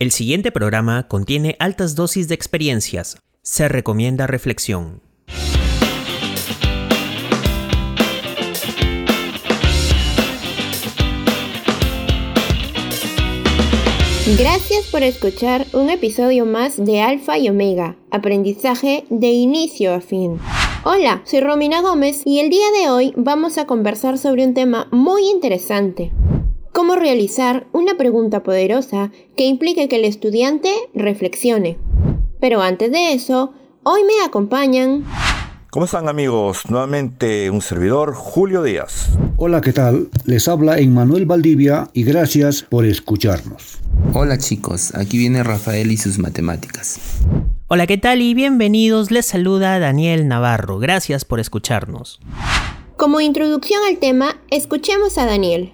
El siguiente programa contiene altas dosis de experiencias. Se recomienda reflexión. Gracias por escuchar un episodio más de Alfa y Omega, aprendizaje de inicio a fin. Hola, soy Romina Gómez y el día de hoy vamos a conversar sobre un tema muy interesante cómo realizar una pregunta poderosa que implique que el estudiante reflexione. Pero antes de eso, hoy me acompañan... ¿Cómo están amigos? Nuevamente un servidor, Julio Díaz. Hola, ¿qué tal? Les habla Emmanuel Valdivia y gracias por escucharnos. Hola chicos, aquí viene Rafael y sus matemáticas. Hola, ¿qué tal? Y bienvenidos, les saluda Daniel Navarro, gracias por escucharnos. Como introducción al tema, escuchemos a Daniel.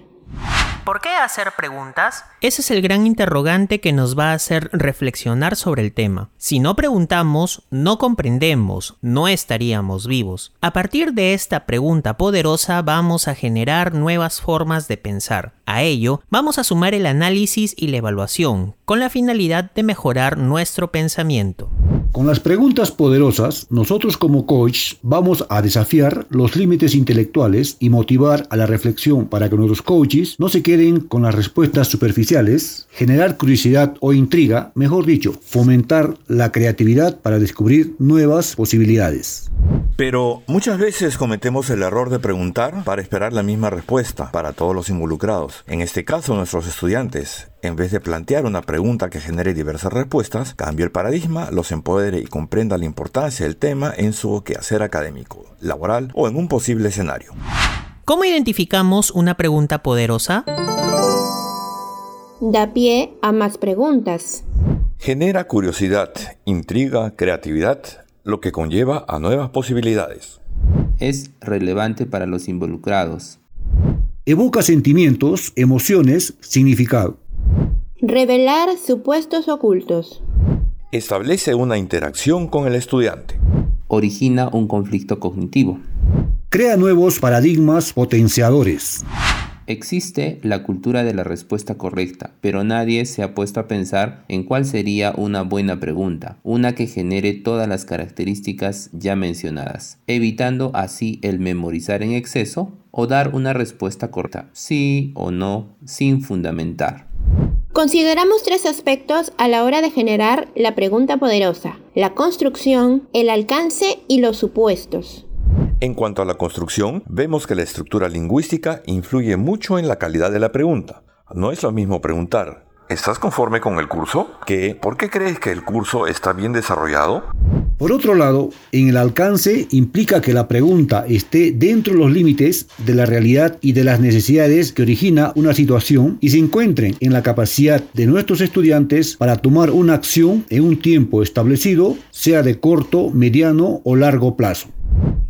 ¿Por qué hacer preguntas? Ese es el gran interrogante que nos va a hacer reflexionar sobre el tema. Si no preguntamos, no comprendemos, no estaríamos vivos. A partir de esta pregunta poderosa vamos a generar nuevas formas de pensar. A ello, vamos a sumar el análisis y la evaluación, con la finalidad de mejorar nuestro pensamiento. Con las preguntas poderosas, nosotros como coach vamos a desafiar los límites intelectuales y motivar a la reflexión para que nuestros coaches no se queden con las respuestas superficiales, generar curiosidad o intriga, mejor dicho, fomentar la creatividad para descubrir nuevas posibilidades. Pero muchas veces cometemos el error de preguntar para esperar la misma respuesta para todos los involucrados. En este caso, nuestros estudiantes, en vez de plantear una pregunta que genere diversas respuestas, cambie el paradigma, los empodere y comprenda la importancia del tema en su quehacer académico, laboral o en un posible escenario. ¿Cómo identificamos una pregunta poderosa? Da pie a más preguntas. Genera curiosidad, intriga, creatividad, lo que conlleva a nuevas posibilidades. Es relevante para los involucrados. Evoca sentimientos, emociones, significado. Revelar supuestos ocultos. Establece una interacción con el estudiante. Origina un conflicto cognitivo. Crea nuevos paradigmas potenciadores. Existe la cultura de la respuesta correcta, pero nadie se ha puesto a pensar en cuál sería una buena pregunta, una que genere todas las características ya mencionadas, evitando así el memorizar en exceso o dar una respuesta corta, sí o no, sin fundamentar. Consideramos tres aspectos a la hora de generar la pregunta poderosa, la construcción, el alcance y los supuestos. En cuanto a la construcción, vemos que la estructura lingüística influye mucho en la calidad de la pregunta. No es lo mismo preguntar, ¿estás conforme con el curso? que ¿por qué crees que el curso está bien desarrollado? Por otro lado, en el alcance implica que la pregunta esté dentro de los límites de la realidad y de las necesidades que origina una situación y se encuentren en la capacidad de nuestros estudiantes para tomar una acción en un tiempo establecido, sea de corto, mediano o largo plazo.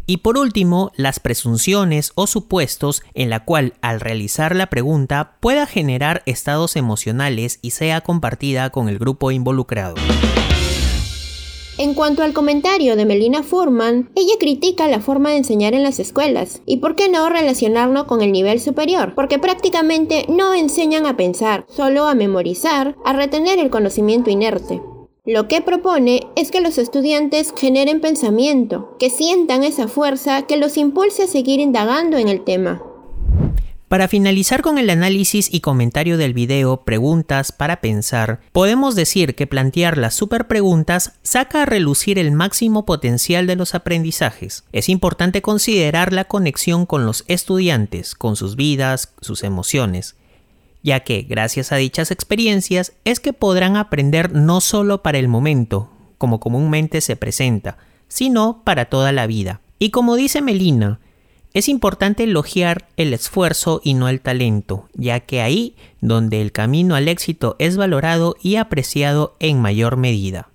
Y por último, las presunciones o supuestos en la cual al realizar la pregunta pueda generar estados emocionales y sea compartida con el grupo involucrado. En cuanto al comentario de Melina Furman, ella critica la forma de enseñar en las escuelas. ¿Y por qué no relacionarlo con el nivel superior? Porque prácticamente no enseñan a pensar, solo a memorizar, a retener el conocimiento inerte. Lo que propone es que los estudiantes generen pensamiento, que sientan esa fuerza que los impulse a seguir indagando en el tema. Para finalizar con el análisis y comentario del video Preguntas para pensar, podemos decir que plantear las super preguntas saca a relucir el máximo potencial de los aprendizajes. Es importante considerar la conexión con los estudiantes, con sus vidas, sus emociones ya que gracias a dichas experiencias es que podrán aprender no solo para el momento, como comúnmente se presenta, sino para toda la vida. Y como dice Melina, es importante elogiar el esfuerzo y no el talento, ya que ahí donde el camino al éxito es valorado y apreciado en mayor medida.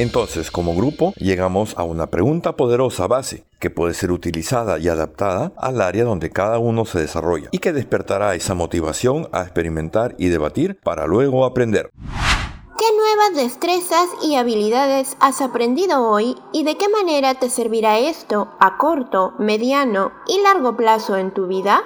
Entonces, como grupo, llegamos a una pregunta poderosa base que puede ser utilizada y adaptada al área donde cada uno se desarrolla y que despertará esa motivación a experimentar y debatir para luego aprender. ¿Qué nuevas destrezas y habilidades has aprendido hoy y de qué manera te servirá esto a corto, mediano y largo plazo en tu vida?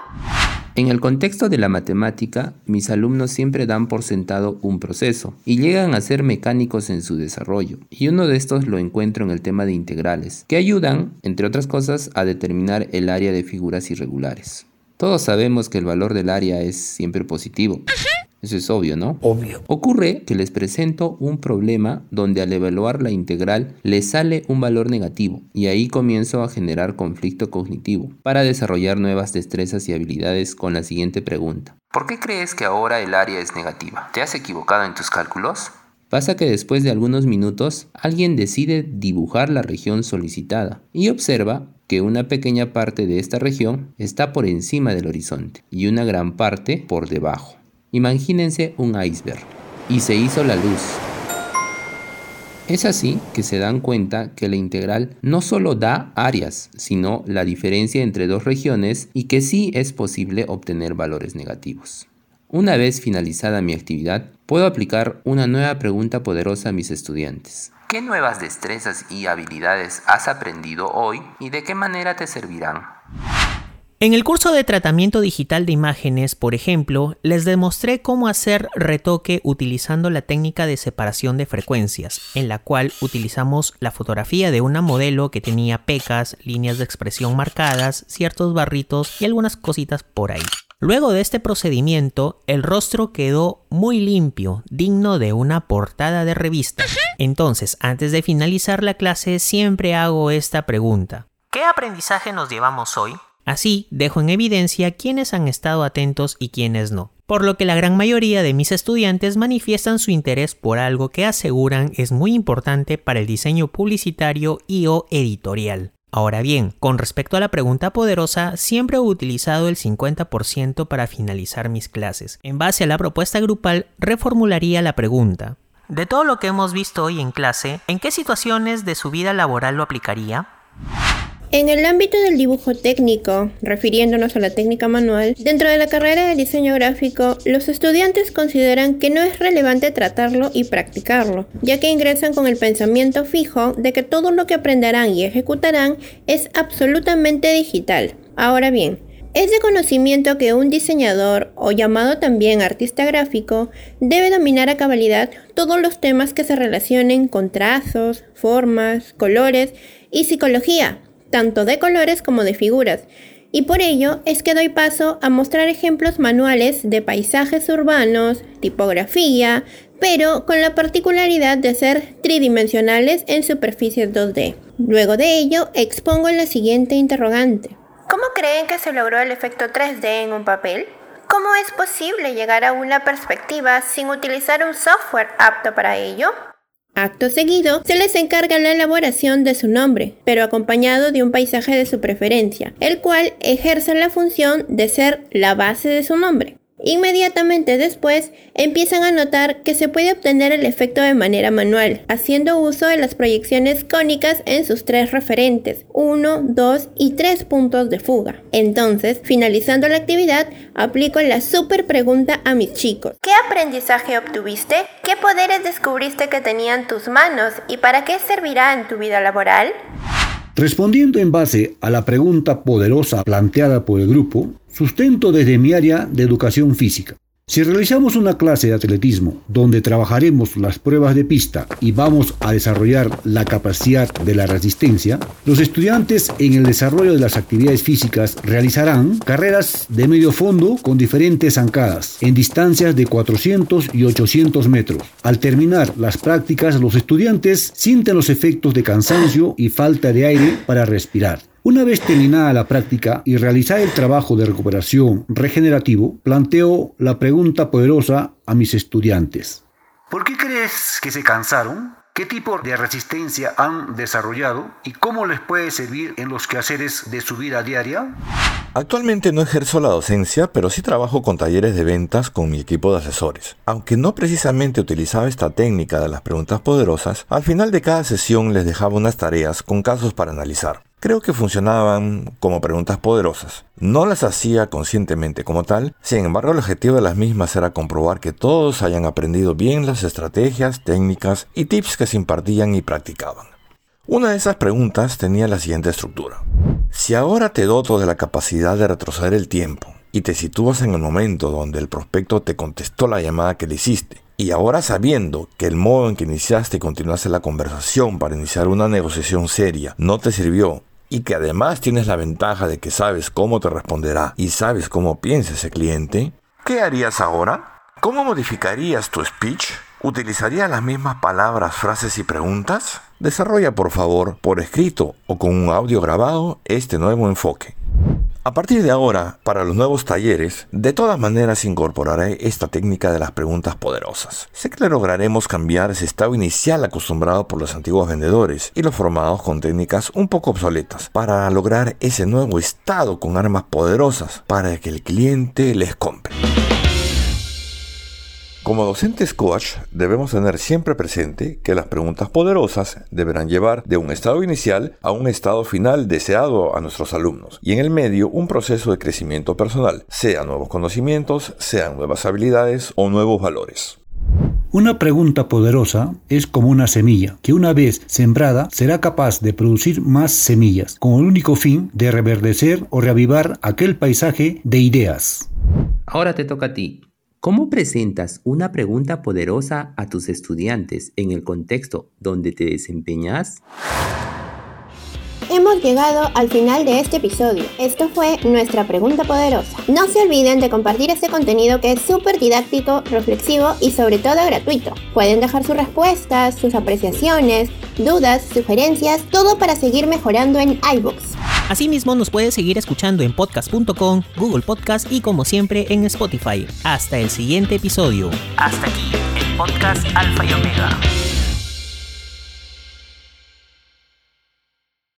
En el contexto de la matemática, mis alumnos siempre dan por sentado un proceso y llegan a ser mecánicos en su desarrollo, y uno de estos lo encuentro en el tema de integrales, que ayudan, entre otras cosas, a determinar el área de figuras irregulares. Todos sabemos que el valor del área es siempre positivo. Eso es obvio, ¿no? Obvio. Ocurre que les presento un problema donde al evaluar la integral les sale un valor negativo y ahí comienzo a generar conflicto cognitivo para desarrollar nuevas destrezas y habilidades con la siguiente pregunta. ¿Por qué crees que ahora el área es negativa? ¿Te has equivocado en tus cálculos? Pasa que después de algunos minutos alguien decide dibujar la región solicitada y observa que una pequeña parte de esta región está por encima del horizonte y una gran parte por debajo. Imagínense un iceberg. Y se hizo la luz. Es así que se dan cuenta que la integral no solo da áreas, sino la diferencia entre dos regiones y que sí es posible obtener valores negativos. Una vez finalizada mi actividad, puedo aplicar una nueva pregunta poderosa a mis estudiantes. ¿Qué nuevas destrezas y habilidades has aprendido hoy y de qué manera te servirán? En el curso de tratamiento digital de imágenes, por ejemplo, les demostré cómo hacer retoque utilizando la técnica de separación de frecuencias, en la cual utilizamos la fotografía de una modelo que tenía pecas, líneas de expresión marcadas, ciertos barritos y algunas cositas por ahí. Luego de este procedimiento, el rostro quedó muy limpio, digno de una portada de revista. Entonces, antes de finalizar la clase, siempre hago esta pregunta. ¿Qué aprendizaje nos llevamos hoy? Así dejo en evidencia quiénes han estado atentos y quiénes no, por lo que la gran mayoría de mis estudiantes manifiestan su interés por algo que aseguran es muy importante para el diseño publicitario y o editorial. Ahora bien, con respecto a la pregunta poderosa, siempre he utilizado el 50% para finalizar mis clases. En base a la propuesta grupal, reformularía la pregunta. De todo lo que hemos visto hoy en clase, ¿en qué situaciones de su vida laboral lo aplicaría? En el ámbito del dibujo técnico, refiriéndonos a la técnica manual, dentro de la carrera de diseño gráfico, los estudiantes consideran que no es relevante tratarlo y practicarlo, ya que ingresan con el pensamiento fijo de que todo lo que aprenderán y ejecutarán es absolutamente digital. Ahora bien, es de conocimiento que un diseñador, o llamado también artista gráfico, debe dominar a cabalidad todos los temas que se relacionen con trazos, formas, colores y psicología, tanto de colores como de figuras, y por ello es que doy paso a mostrar ejemplos manuales de paisajes urbanos, tipografía, pero con la particularidad de ser tridimensionales en superficies 2D. Luego de ello, expongo la siguiente interrogante. ¿Cómo creen que se logró el efecto 3D en un papel? ¿Cómo es posible llegar a una perspectiva sin utilizar un software apto para ello? Acto seguido, se les encarga la elaboración de su nombre, pero acompañado de un paisaje de su preferencia, el cual ejerce la función de ser la base de su nombre. Inmediatamente después empiezan a notar que se puede obtener el efecto de manera manual, haciendo uso de las proyecciones cónicas en sus tres referentes, 1, 2 y 3 puntos de fuga. Entonces, finalizando la actividad, aplico la super pregunta a mis chicos. ¿Qué aprendizaje obtuviste? ¿Qué poderes descubriste que tenían tus manos y para qué servirá en tu vida laboral? Respondiendo en base a la pregunta poderosa planteada por el grupo, sustento desde mi área de educación física. Si realizamos una clase de atletismo donde trabajaremos las pruebas de pista y vamos a desarrollar la capacidad de la resistencia, los estudiantes en el desarrollo de las actividades físicas realizarán carreras de medio fondo con diferentes zancadas en distancias de 400 y 800 metros. Al terminar las prácticas, los estudiantes sienten los efectos de cansancio y falta de aire para respirar. Una vez terminada la práctica y realizar el trabajo de recuperación regenerativo, planteo la pregunta poderosa a mis estudiantes. ¿Por qué crees que se cansaron? ¿Qué tipo de resistencia han desarrollado y cómo les puede servir en los quehaceres de su vida diaria? Actualmente no ejerzo la docencia, pero sí trabajo con talleres de ventas con mi equipo de asesores. Aunque no precisamente utilizaba esta técnica de las preguntas poderosas, al final de cada sesión les dejaba unas tareas con casos para analizar. Creo que funcionaban como preguntas poderosas. No las hacía conscientemente como tal, sin embargo el objetivo de las mismas era comprobar que todos hayan aprendido bien las estrategias, técnicas y tips que se impartían y practicaban. Una de esas preguntas tenía la siguiente estructura. Si ahora te doto de la capacidad de retroceder el tiempo y te sitúas en el momento donde el prospecto te contestó la llamada que le hiciste. Y ahora sabiendo que el modo en que iniciaste y continuaste la conversación para iniciar una negociación seria no te sirvió y que además tienes la ventaja de que sabes cómo te responderá y sabes cómo piensa ese cliente, ¿qué harías ahora? ¿Cómo modificarías tu speech? ¿Utilizarías las mismas palabras, frases y preguntas? Desarrolla por favor por escrito o con un audio grabado este nuevo enfoque. A partir de ahora, para los nuevos talleres, de todas maneras incorporaré esta técnica de las preguntas poderosas. Sé que lograremos cambiar ese estado inicial acostumbrado por los antiguos vendedores y los formados con técnicas un poco obsoletas para lograr ese nuevo estado con armas poderosas para que el cliente les compre. Como docentes coach, debemos tener siempre presente que las preguntas poderosas deberán llevar de un estado inicial a un estado final deseado a nuestros alumnos y en el medio un proceso de crecimiento personal, sea nuevos conocimientos, sean nuevas habilidades o nuevos valores. Una pregunta poderosa es como una semilla, que una vez sembrada será capaz de producir más semillas, con el único fin de reverdecer o reavivar aquel paisaje de ideas. Ahora te toca a ti. ¿Cómo presentas una pregunta poderosa a tus estudiantes en el contexto donde te desempeñas? Hemos llegado al final de este episodio. Esto fue nuestra pregunta poderosa. No se olviden de compartir este contenido que es súper didáctico, reflexivo y sobre todo gratuito. Pueden dejar sus respuestas, sus apreciaciones, dudas, sugerencias, todo para seguir mejorando en iBooks. Asimismo, nos puedes seguir escuchando en podcast.com, Google Podcast y como siempre en Spotify. Hasta el siguiente episodio. Hasta aquí, el podcast Alfa y Omega.